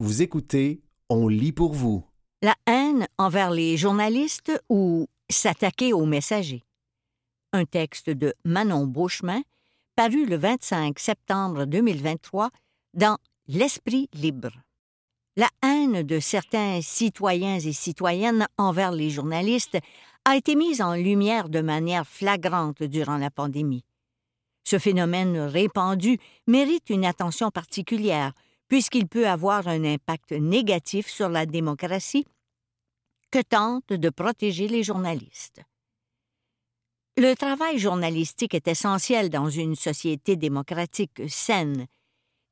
Vous écoutez On lit pour vous. La haine envers les journalistes ou s'attaquer aux messagers. Un texte de Manon Beauchemin, paru le 25 septembre 2023 dans L'Esprit libre. La haine de certains citoyens et citoyennes envers les journalistes a été mise en lumière de manière flagrante durant la pandémie. Ce phénomène répandu mérite une attention particulière puisqu'il peut avoir un impact négatif sur la démocratie que tentent de protéger les journalistes. Le travail journalistique est essentiel dans une société démocratique saine.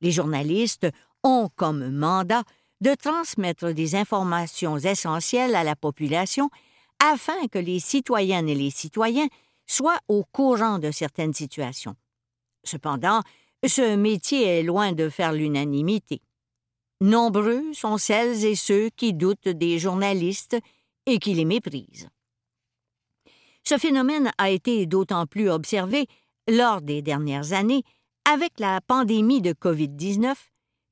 Les journalistes ont comme mandat de transmettre des informations essentielles à la population afin que les citoyennes et les citoyens soient au courant de certaines situations. Cependant, ce métier est loin de faire l'unanimité. Nombreux sont celles et ceux qui doutent des journalistes et qui les méprisent. Ce phénomène a été d'autant plus observé lors des dernières années avec la pandémie de COVID-19,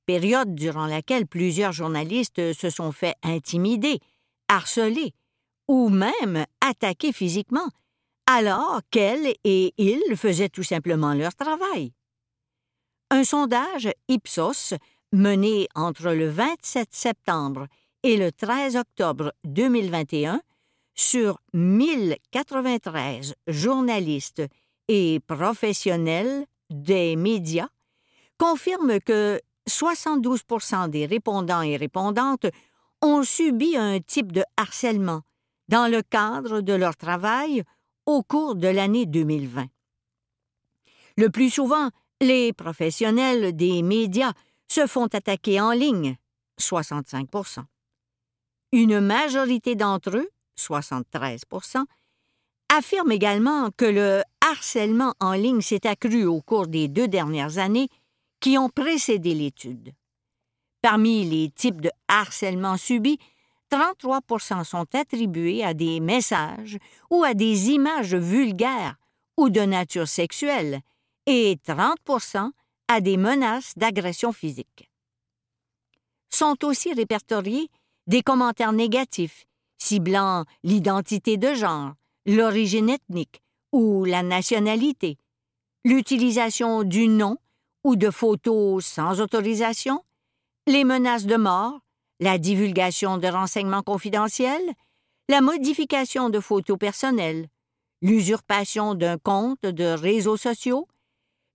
période durant laquelle plusieurs journalistes se sont fait intimider, harceler ou même attaquer physiquement, alors qu'elles et ils faisaient tout simplement leur travail. Un sondage Ipsos mené entre le 27 septembre et le 13 octobre 2021 sur 1093 journalistes et professionnels des médias confirme que 72% des répondants et répondantes ont subi un type de harcèlement dans le cadre de leur travail au cours de l'année 2020. Le plus souvent, les professionnels des médias se font attaquer en ligne, 65% Une majorité d'entre eux, 73% affirment également que le harcèlement en ligne s'est accru au cours des deux dernières années qui ont précédé l'étude. Parmi les types de harcèlement subis, 33% sont attribués à des messages ou à des images vulgaires ou de nature sexuelle et 30% à des menaces d'agression physique. Sont aussi répertoriés des commentaires négatifs ciblant l'identité de genre, l'origine ethnique ou la nationalité, l'utilisation du nom ou de photos sans autorisation, les menaces de mort, la divulgation de renseignements confidentiels, la modification de photos personnelles, l'usurpation d'un compte de réseaux sociaux,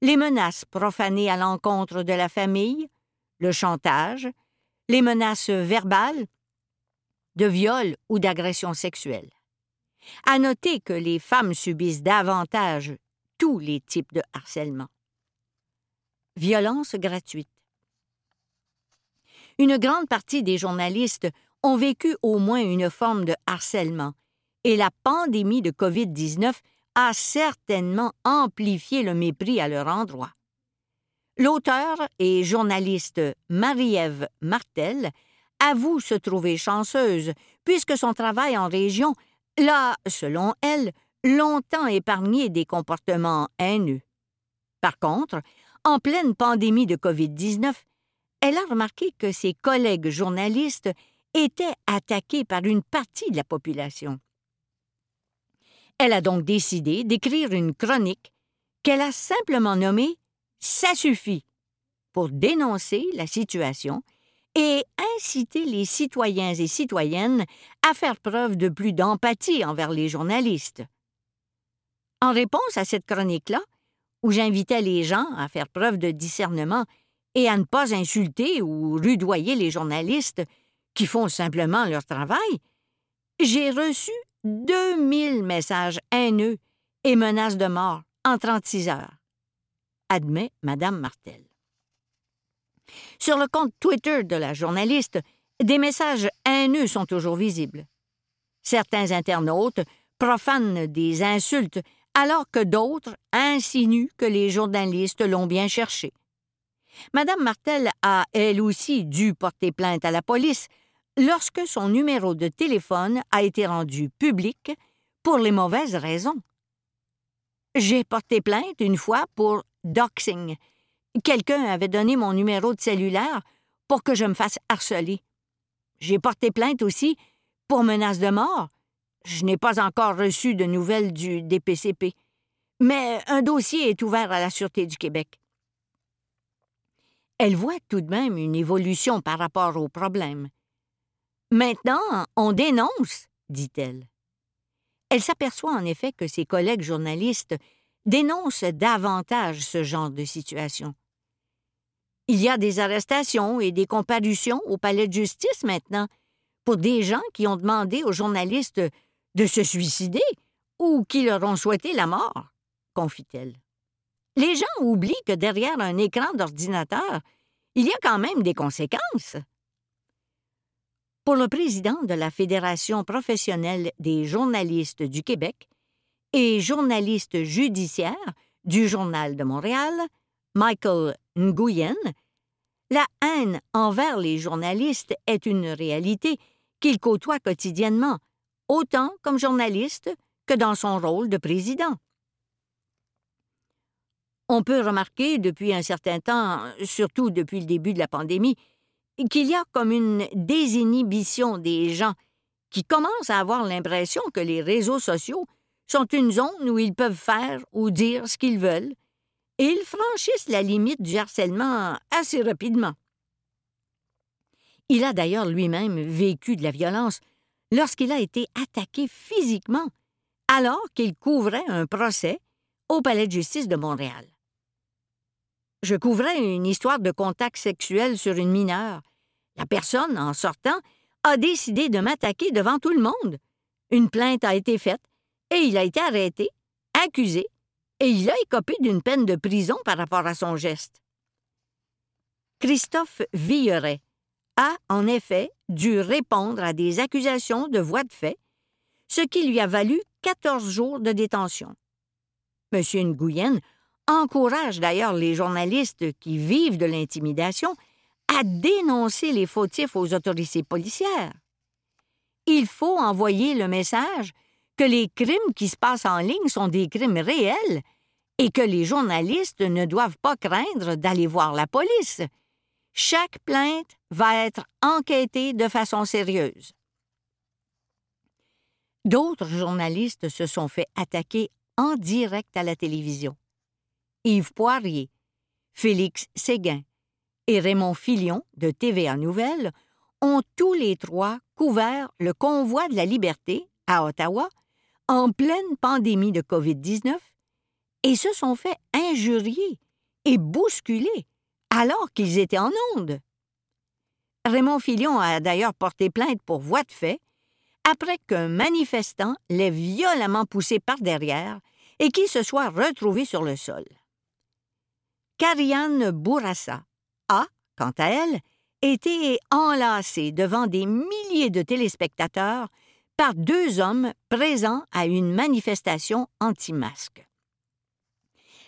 les menaces profanées à l'encontre de la famille, le chantage, les menaces verbales, de viol ou d'agression sexuelle. À noter que les femmes subissent davantage tous les types de harcèlement. Violence gratuite. Une grande partie des journalistes ont vécu au moins une forme de harcèlement, et la pandémie de COVID-19 a certainement amplifié le mépris à leur endroit. L'auteur et journaliste Marie-Ève Martel avoue se trouver chanceuse, puisque son travail en région l'a, selon elle, longtemps épargné des comportements haineux. Par contre, en pleine pandémie de COVID-19, elle a remarqué que ses collègues journalistes étaient attaqués par une partie de la population. Elle a donc décidé d'écrire une chronique qu'elle a simplement nommée Ça suffit pour dénoncer la situation et inciter les citoyens et citoyennes à faire preuve de plus d'empathie envers les journalistes. En réponse à cette chronique-là, où j'invitais les gens à faire preuve de discernement et à ne pas insulter ou rudoyer les journalistes qui font simplement leur travail, j'ai reçu 2000 messages haineux et menaces de mort en 36 heures. Admet Mme Martel. Sur le compte Twitter de la journaliste, des messages haineux sont toujours visibles. Certains internautes profanent des insultes alors que d'autres insinuent que les journalistes l'ont bien cherché. Madame Martel a, elle aussi, dû porter plainte à la police lorsque son numéro de téléphone a été rendu public pour les mauvaises raisons. J'ai porté plainte une fois pour doxing. Quelqu'un avait donné mon numéro de cellulaire pour que je me fasse harceler. J'ai porté plainte aussi pour menace de mort. Je n'ai pas encore reçu de nouvelles du DPCP. Mais un dossier est ouvert à la Sûreté du Québec. Elle voit tout de même une évolution par rapport au problème. Maintenant, on dénonce, dit-elle. Elle s'aperçoit en effet que ses collègues journalistes dénoncent davantage ce genre de situation. Il y a des arrestations et des comparutions au palais de justice maintenant pour des gens qui ont demandé aux journalistes de se suicider ou qui leur ont souhaité la mort, confie-t-elle. Les gens oublient que derrière un écran d'ordinateur, il y a quand même des conséquences. Pour le président de la Fédération professionnelle des journalistes du Québec et journaliste judiciaire du Journal de Montréal, Michael Nguyen, la haine envers les journalistes est une réalité qu'il côtoie quotidiennement, autant comme journaliste que dans son rôle de président. On peut remarquer depuis un certain temps, surtout depuis le début de la pandémie, qu'il y a comme une désinhibition des gens qui commencent à avoir l'impression que les réseaux sociaux sont une zone où ils peuvent faire ou dire ce qu'ils veulent, et ils franchissent la limite du harcèlement assez rapidement. Il a d'ailleurs lui-même vécu de la violence lorsqu'il a été attaqué physiquement alors qu'il couvrait un procès au Palais de justice de Montréal. Je couvrais une histoire de contact sexuel sur une mineure. La personne, en sortant, a décidé de m'attaquer devant tout le monde. Une plainte a été faite et il a été arrêté, accusé, et il a écopé d'une peine de prison par rapport à son geste. Christophe Villeret, a, en effet, dû répondre à des accusations de voie de fait, ce qui lui a valu 14 jours de détention. M. Nguyen encourage d'ailleurs les journalistes qui vivent de l'intimidation à dénoncer les fautifs aux autorités policières. Il faut envoyer le message que les crimes qui se passent en ligne sont des crimes réels et que les journalistes ne doivent pas craindre d'aller voir la police, chaque plainte va être enquêtée de façon sérieuse. D'autres journalistes se sont fait attaquer en direct à la télévision. Yves Poirier, Félix Séguin et Raymond Filion de TVA Nouvelles ont tous les trois couvert le convoi de la liberté à Ottawa en pleine pandémie de COVID-19 et se sont fait injurier et bousculer alors qu'ils étaient en onde. Raymond Filion a d'ailleurs porté plainte pour voie de fait après qu'un manifestant l'ait violemment poussé par derrière et qu'il se soit retrouvé sur le sol. Karianne Bourassa a, quant à elle, été enlacée devant des milliers de téléspectateurs par deux hommes présents à une manifestation anti-masque.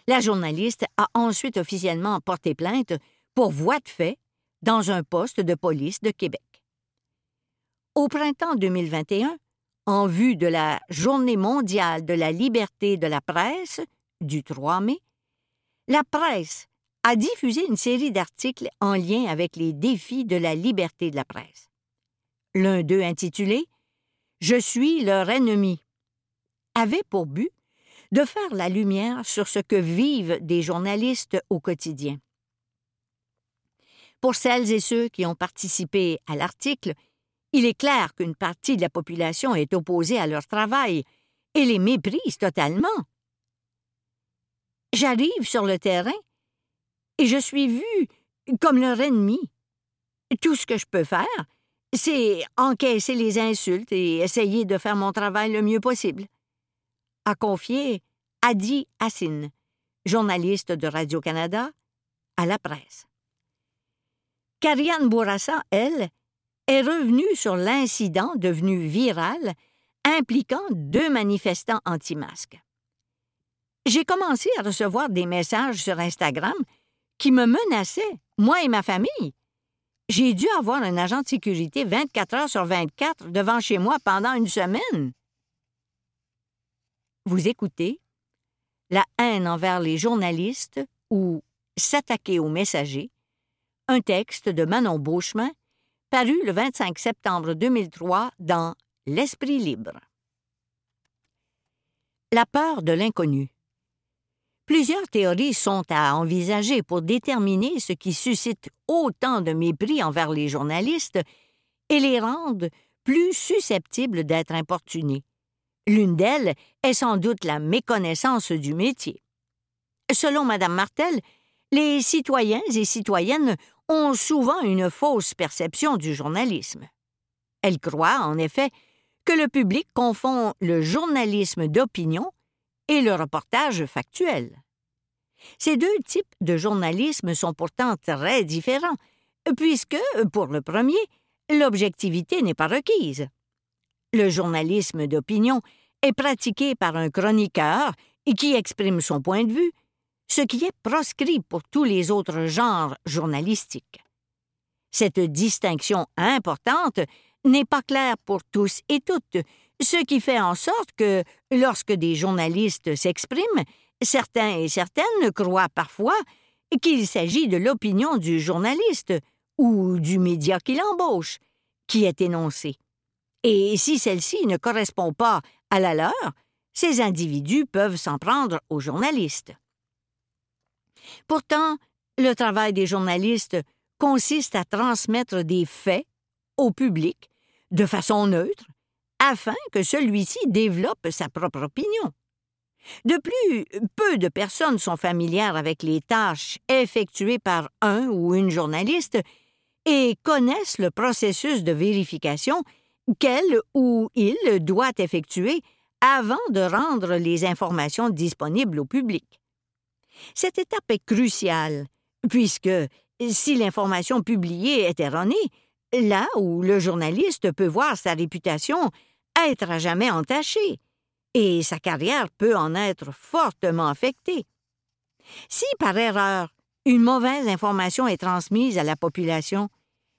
La journaliste a ensuite officiellement porté plainte pour voie de fait dans un poste de police de Québec. Au printemps 2021, en vue de la Journée mondiale de la liberté de la presse du 3 mai, la presse a diffusé une série d'articles en lien avec les défis de la liberté de la presse. L'un d'eux intitulé Je suis leur ennemi avait pour but de faire la lumière sur ce que vivent des journalistes au quotidien. Pour celles et ceux qui ont participé à l'article, il est clair qu'une partie de la population est opposée à leur travail et les méprise totalement. J'arrive sur le terrain et je suis vu comme leur ennemi. Tout ce que je peux faire, c'est encaisser les insultes et essayer de faire mon travail le mieux possible a confié Adi Hassin, journaliste de Radio-Canada, à la presse. Karianne Bourassa, elle, est revenue sur l'incident devenu viral impliquant deux manifestants anti-masques. J'ai commencé à recevoir des messages sur Instagram qui me menaçaient, moi et ma famille. J'ai dû avoir un agent de sécurité 24 heures sur 24 devant chez moi pendant une semaine. Vous écoutez La haine envers les journalistes ou S'attaquer aux messagers, un texte de Manon Beauchemin, paru le 25 septembre 2003 dans L'Esprit libre. La peur de l'inconnu. Plusieurs théories sont à envisager pour déterminer ce qui suscite autant de mépris envers les journalistes et les rendent plus susceptibles d'être importunés. L'une d'elles est sans doute la méconnaissance du métier. Selon Mme Martel, les citoyens et citoyennes ont souvent une fausse perception du journalisme. Elle croit, en effet, que le public confond le journalisme d'opinion et le reportage factuel. Ces deux types de journalisme sont pourtant très différents, puisque, pour le premier, l'objectivité n'est pas requise. Le journalisme d'opinion est pratiqué par un chroniqueur qui exprime son point de vue, ce qui est proscrit pour tous les autres genres journalistiques. Cette distinction importante n'est pas claire pour tous et toutes, ce qui fait en sorte que, lorsque des journalistes s'expriment, certains et certaines croient parfois qu'il s'agit de l'opinion du journaliste ou du média qui l'embauche qui est énoncée. Et si celle-ci ne correspond pas à la leur, ces individus peuvent s'en prendre aux journalistes. Pourtant, le travail des journalistes consiste à transmettre des faits au public de façon neutre, afin que celui-ci développe sa propre opinion. De plus, peu de personnes sont familières avec les tâches effectuées par un ou une journaliste et connaissent le processus de vérification qu'elle ou il doit effectuer avant de rendre les informations disponibles au public. Cette étape est cruciale, puisque si l'information publiée est erronée, là où le journaliste peut voir sa réputation être à jamais entachée, et sa carrière peut en être fortement affectée. Si par erreur une mauvaise information est transmise à la population,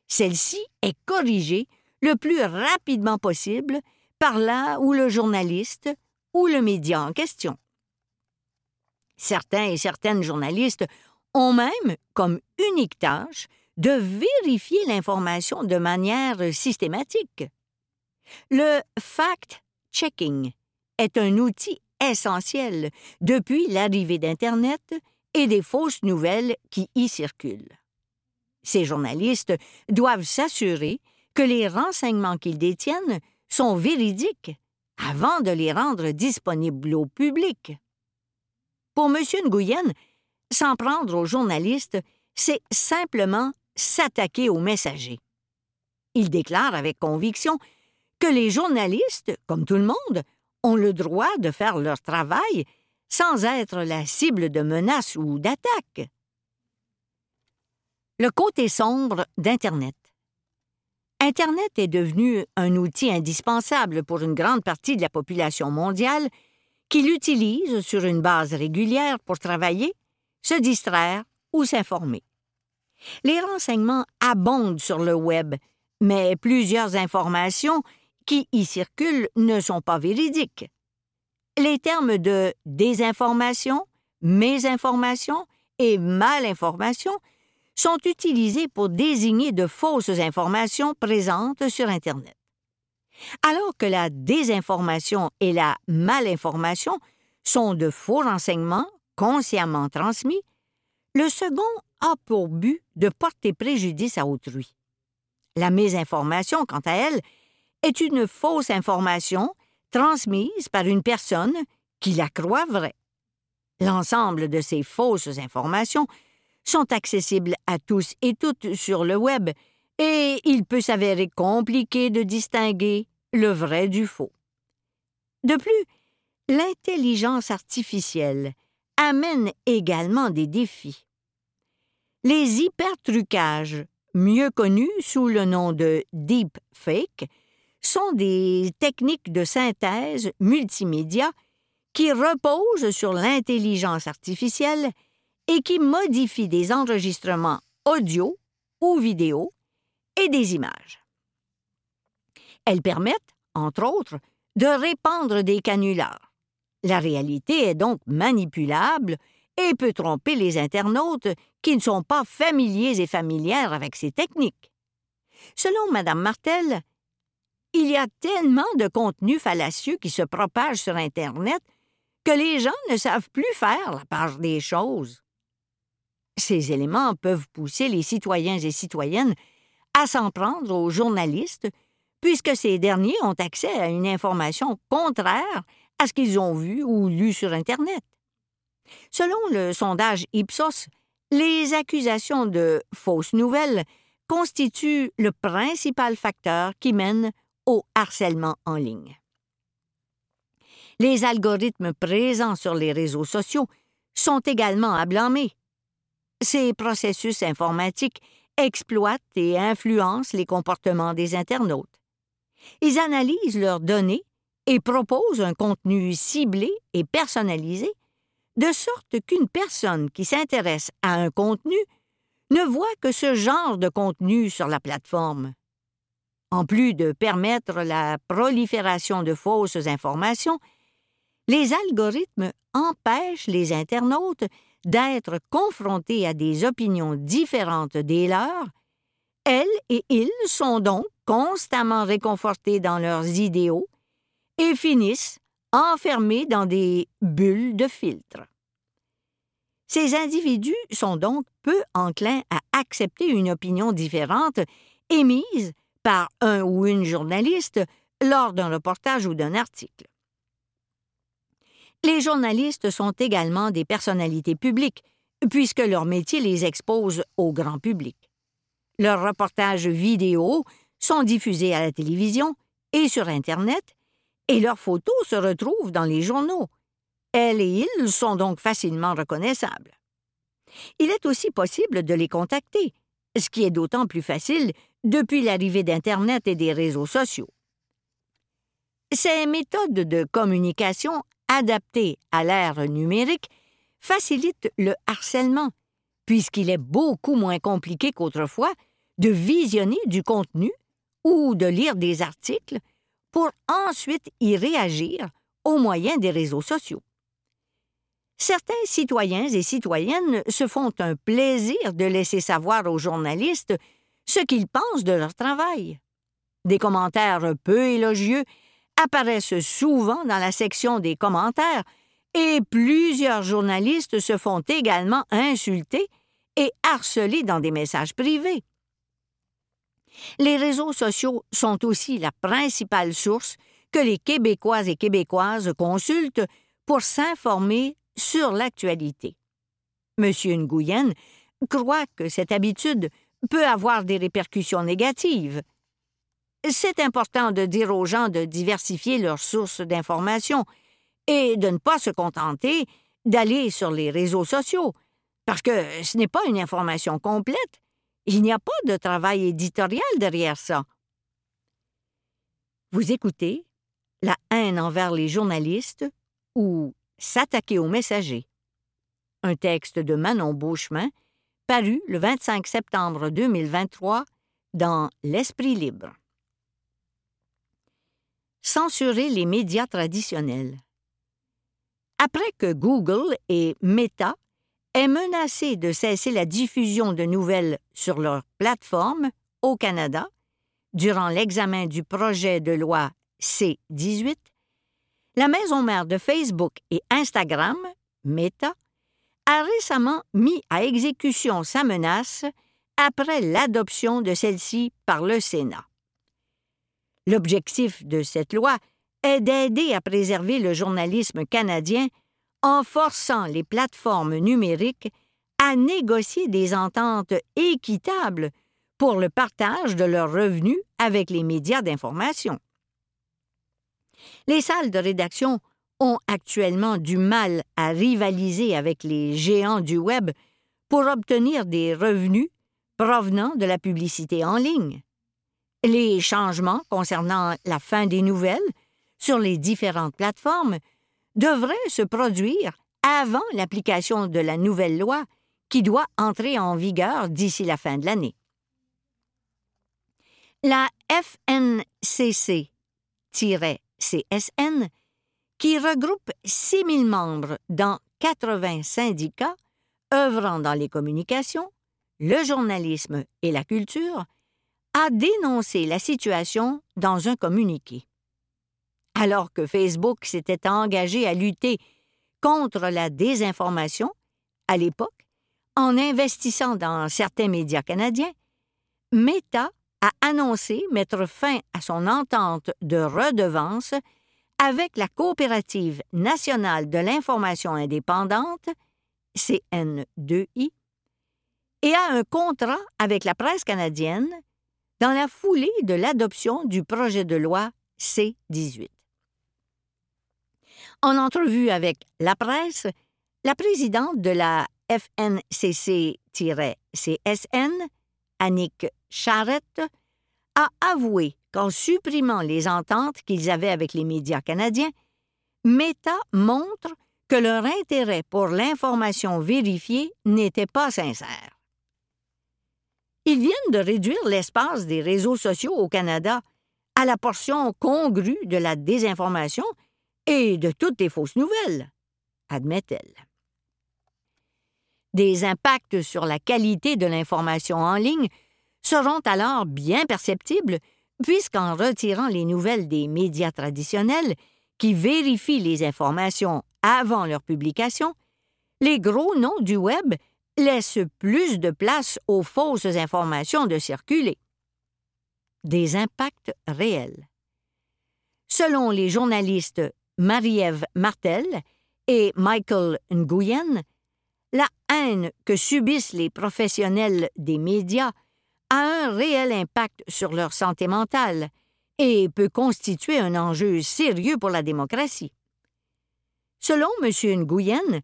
celle-ci est corrigée le plus rapidement possible par là où le journaliste ou le média en question. Certains et certaines journalistes ont même comme unique tâche de vérifier l'information de manière systématique. Le fact-checking est un outil essentiel depuis l'arrivée d'Internet et des fausses nouvelles qui y circulent. Ces journalistes doivent s'assurer que les renseignements qu'ils détiennent sont véridiques avant de les rendre disponibles au public. Pour M. Nguyen, s'en prendre aux journalistes, c'est simplement s'attaquer aux messagers. Il déclare avec conviction que les journalistes, comme tout le monde, ont le droit de faire leur travail sans être la cible de menaces ou d'attaques. Le côté sombre d'Internet. Internet est devenu un outil indispensable pour une grande partie de la population mondiale qui l'utilise sur une base régulière pour travailler, se distraire ou s'informer. Les renseignements abondent sur le web, mais plusieurs informations qui y circulent ne sont pas véridiques. Les termes de désinformation, mésinformation et malinformation sont utilisés pour désigner de fausses informations présentes sur Internet. Alors que la désinformation et la malinformation sont de faux renseignements consciemment transmis, le second a pour but de porter préjudice à autrui. La mésinformation, quant à elle, est une fausse information transmise par une personne qui la croit vraie. L'ensemble de ces fausses informations sont accessibles à tous et toutes sur le web, et il peut s'avérer compliqué de distinguer le vrai du faux. De plus, l'intelligence artificielle amène également des défis. Les hypertrucages, mieux connus sous le nom de deepfake, sont des techniques de synthèse multimédia qui reposent sur l'intelligence artificielle et qui modifient des enregistrements audio ou vidéo et des images. Elles permettent, entre autres, de répandre des canulars. La réalité est donc manipulable et peut tromper les internautes qui ne sont pas familiers et familières avec ces techniques. Selon Mme Martel, il y a tellement de contenus fallacieux qui se propagent sur Internet que les gens ne savent plus faire la part des choses. Ces éléments peuvent pousser les citoyens et citoyennes à s'en prendre aux journalistes, puisque ces derniers ont accès à une information contraire à ce qu'ils ont vu ou lu sur Internet. Selon le sondage Ipsos, les accusations de fausses nouvelles constituent le principal facteur qui mène au harcèlement en ligne. Les algorithmes présents sur les réseaux sociaux sont également à blâmer. Ces processus informatiques exploitent et influencent les comportements des internautes. Ils analysent leurs données et proposent un contenu ciblé et personnalisé, de sorte qu'une personne qui s'intéresse à un contenu ne voit que ce genre de contenu sur la plateforme. En plus de permettre la prolifération de fausses informations, les algorithmes empêchent les internautes d'être confrontés à des opinions différentes des leurs. Elles et ils sont donc constamment réconfortés dans leurs idéaux et finissent enfermés dans des bulles de filtre. Ces individus sont donc peu enclins à accepter une opinion différente émise par un ou une journaliste lors d'un reportage ou d'un article. Les journalistes sont également des personnalités publiques, puisque leur métier les expose au grand public. Leurs reportages vidéo sont diffusés à la télévision et sur Internet, et leurs photos se retrouvent dans les journaux. Elles et ils sont donc facilement reconnaissables. Il est aussi possible de les contacter, ce qui est d'autant plus facile depuis l'arrivée d'Internet et des réseaux sociaux. Ces méthodes de communication adaptées à l'ère numérique facilitent le harcèlement, puisqu'il est beaucoup moins compliqué qu'autrefois de visionner du contenu ou de lire des articles pour ensuite y réagir au moyen des réseaux sociaux. Certains citoyens et citoyennes se font un plaisir de laisser savoir aux journalistes ce qu'ils pensent de leur travail. Des commentaires peu élogieux apparaissent souvent dans la section des commentaires et plusieurs journalistes se font également insulter et harceler dans des messages privés. Les réseaux sociaux sont aussi la principale source que les Québécois et Québécoises consultent pour s'informer sur l'actualité. M. Nguyen croit que cette habitude peut avoir des répercussions négatives. C'est important de dire aux gens de diversifier leurs sources d'information et de ne pas se contenter d'aller sur les réseaux sociaux, parce que ce n'est pas une information complète. Il n'y a pas de travail éditorial derrière ça. Vous écoutez La haine envers les journalistes ou S'attaquer aux messagers. Un texte de Manon Beauchemin paru le 25 septembre 2023 dans L'Esprit libre. Censurer les médias traditionnels. Après que Google et Meta aient menacé de cesser la diffusion de nouvelles sur leur plateforme au Canada durant l'examen du projet de loi C-18, la maison mère de Facebook et Instagram, Meta, a récemment mis à exécution sa menace après l'adoption de celle-ci par le Sénat. L'objectif de cette loi est d'aider à préserver le journalisme canadien en forçant les plateformes numériques à négocier des ententes équitables pour le partage de leurs revenus avec les médias d'information. Les salles de rédaction ont actuellement du mal à rivaliser avec les géants du Web pour obtenir des revenus provenant de la publicité en ligne. Les changements concernant la fin des nouvelles sur les différentes plateformes devraient se produire avant l'application de la nouvelle loi qui doit entrer en vigueur d'ici la fin de l'année. La FNCC-CSN qui regroupe 6 000 membres dans 80 syndicats œuvrant dans les communications, le journalisme et la culture, a dénoncé la situation dans un communiqué. Alors que Facebook s'était engagé à lutter contre la désinformation, à l'époque, en investissant dans certains médias canadiens, Meta a annoncé mettre fin à son entente de redevance avec la Coopérative nationale de l'information indépendante, CN2I, et a un contrat avec la presse canadienne dans la foulée de l'adoption du projet de loi C-18. En entrevue avec la presse, la présidente de la FNCC-CSN, Annick Charrette, a avoué qu'en supprimant les ententes qu'ils avaient avec les médias canadiens, Meta montre que leur intérêt pour l'information vérifiée n'était pas sincère. Ils viennent de réduire l'espace des réseaux sociaux au Canada à la portion congrue de la désinformation et de toutes les fausses nouvelles, admet-elle. Des impacts sur la qualité de l'information en ligne seront alors bien perceptibles puisqu'en retirant les nouvelles des médias traditionnels qui vérifient les informations avant leur publication, les gros noms du Web laissent plus de place aux fausses informations de circuler. Des impacts réels. Selon les journalistes Marie-Ève Martel et Michael Nguyen, la haine que subissent les professionnels des médias a un réel impact sur leur santé mentale et peut constituer un enjeu sérieux pour la démocratie. Selon M. Nguyen,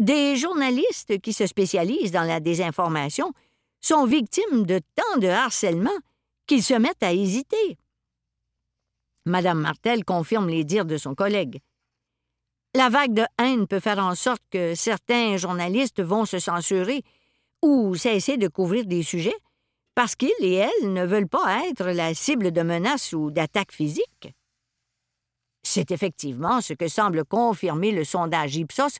des journalistes qui se spécialisent dans la désinformation sont victimes de tant de harcèlement qu'ils se mettent à hésiter. Mme Martel confirme les dires de son collègue. La vague de haine peut faire en sorte que certains journalistes vont se censurer ou cesser de couvrir des sujets parce qu'ils et elles ne veulent pas être la cible de menaces ou d'attaques physiques. C'est effectivement ce que semble confirmer le sondage Ipsos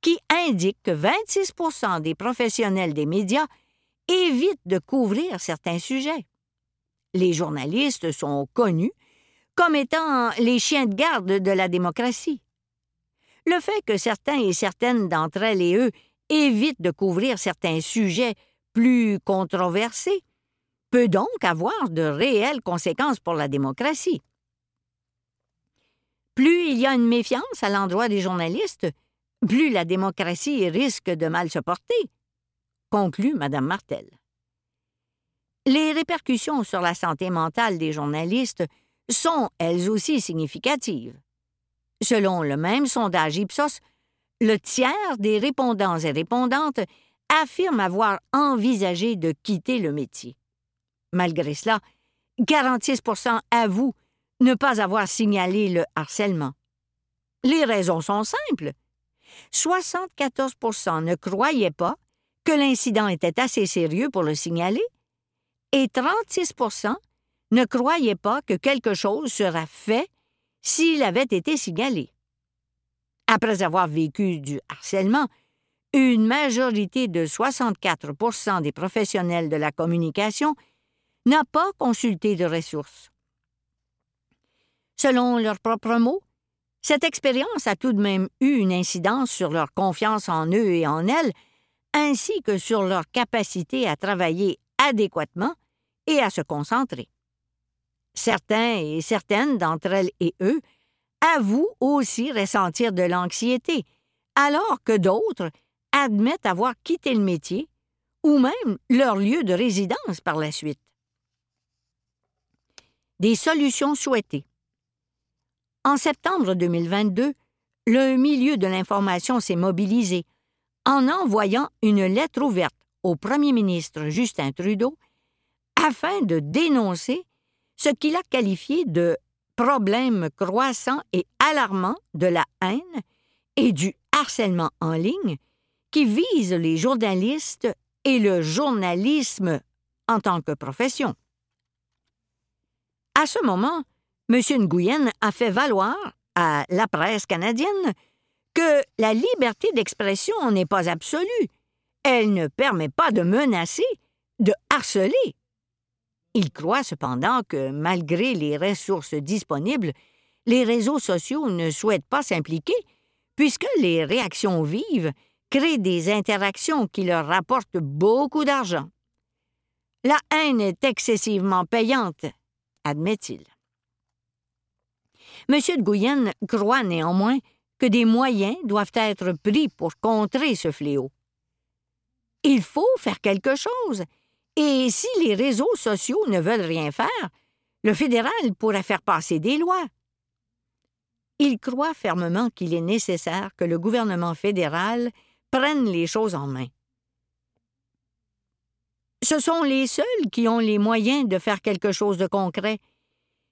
qui indique que 26% des professionnels des médias évitent de couvrir certains sujets. Les journalistes sont connus comme étant les chiens de garde de la démocratie. Le fait que certains et certaines d'entre elles et eux évitent de couvrir certains sujets plus controversés peut donc avoir de réelles conséquences pour la démocratie. Plus il y a une méfiance à l'endroit des journalistes, plus la démocratie risque de mal se porter, conclut Mme Martel. Les répercussions sur la santé mentale des journalistes sont elles aussi significatives. Selon le même sondage Ipsos, le tiers des répondants et répondantes affirment avoir envisagé de quitter le métier. Malgré cela, 46% avouent ne pas avoir signalé le harcèlement. Les raisons sont simples. 74% ne croyaient pas que l'incident était assez sérieux pour le signaler et 36% ne croyaient pas que quelque chose serait fait s'il avait été signalé. Après avoir vécu du harcèlement, une majorité de 64% des professionnels de la communication n'a pas consulté de ressources. Selon leurs propres mots, cette expérience a tout de même eu une incidence sur leur confiance en eux et en elles, ainsi que sur leur capacité à travailler adéquatement et à se concentrer. Certains et certaines d'entre elles et eux avouent aussi ressentir de l'anxiété, alors que d'autres admettent avoir quitté le métier ou même leur lieu de résidence par la suite. Des solutions souhaitées. En septembre 2022, le milieu de l'information s'est mobilisé en envoyant une lettre ouverte au premier ministre Justin Trudeau afin de dénoncer ce qu'il a qualifié de problème croissant et alarmant de la haine et du harcèlement en ligne qui vise les journalistes et le journalisme en tant que profession. À ce moment, M. Nguyen a fait valoir à la presse canadienne que la liberté d'expression n'est pas absolue. Elle ne permet pas de menacer, de harceler. Il croit cependant que, malgré les ressources disponibles, les réseaux sociaux ne souhaitent pas s'impliquer, puisque les réactions vives créent des interactions qui leur rapportent beaucoup d'argent. La haine est excessivement payante, admet-il. M. de Guyenne croit néanmoins que des moyens doivent être pris pour contrer ce fléau. Il faut faire quelque chose, et si les réseaux sociaux ne veulent rien faire, le fédéral pourrait faire passer des lois. Il croit fermement qu'il est nécessaire que le gouvernement fédéral prenne les choses en main. Ce sont les seuls qui ont les moyens de faire quelque chose de concret,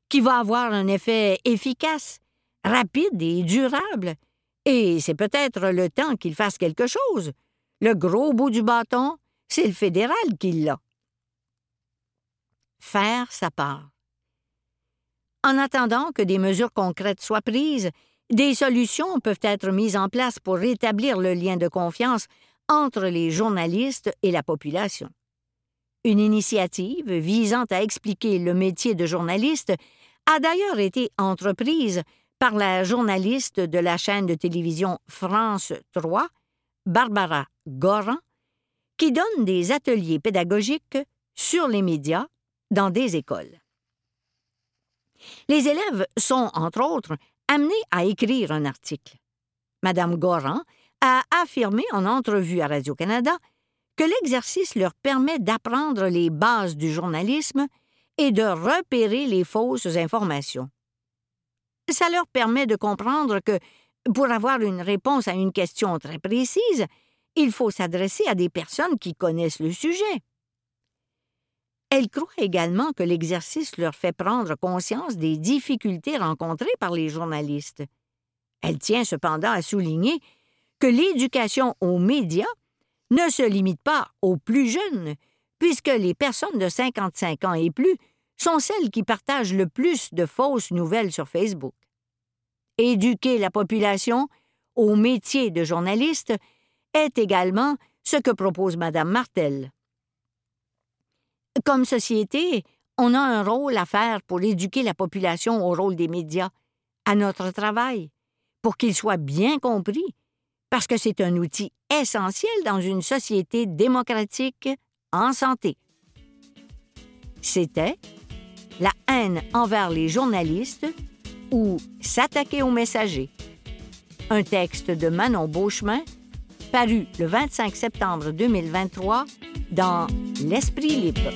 qui va avoir un effet efficace, rapide et durable. Et c'est peut-être le temps qu'il fasse quelque chose. Le gros bout du bâton, c'est le fédéral qui l'a. Faire sa part. En attendant que des mesures concrètes soient prises, des solutions peuvent être mises en place pour rétablir le lien de confiance entre les journalistes et la population. Une initiative visant à expliquer le métier de journaliste a d'ailleurs été entreprise par la journaliste de la chaîne de télévision France 3, Barbara Goran, qui donne des ateliers pédagogiques sur les médias dans des écoles. Les élèves sont, entre autres, amenés à écrire un article. Madame Goran a affirmé en entrevue à Radio-Canada que l'exercice leur permet d'apprendre les bases du journalisme et de repérer les fausses informations. Ça leur permet de comprendre que, pour avoir une réponse à une question très précise, il faut s'adresser à des personnes qui connaissent le sujet. Elle croit également que l'exercice leur fait prendre conscience des difficultés rencontrées par les journalistes. Elle tient cependant à souligner que l'éducation aux médias ne se limite pas aux plus jeunes, puisque les personnes de 55 ans et plus sont celles qui partagent le plus de fausses nouvelles sur Facebook. Éduquer la population au métier de journaliste est également ce que propose Mme Martel. Comme société, on a un rôle à faire pour éduquer la population au rôle des médias, à notre travail, pour qu'il soit bien compris, parce que c'est un outil essentiel dans une société démocratique en santé. C'était La haine envers les journalistes ou S'attaquer aux messagers. Un texte de Manon Beauchemin, paru le 25 septembre 2023 dans L'Esprit libre.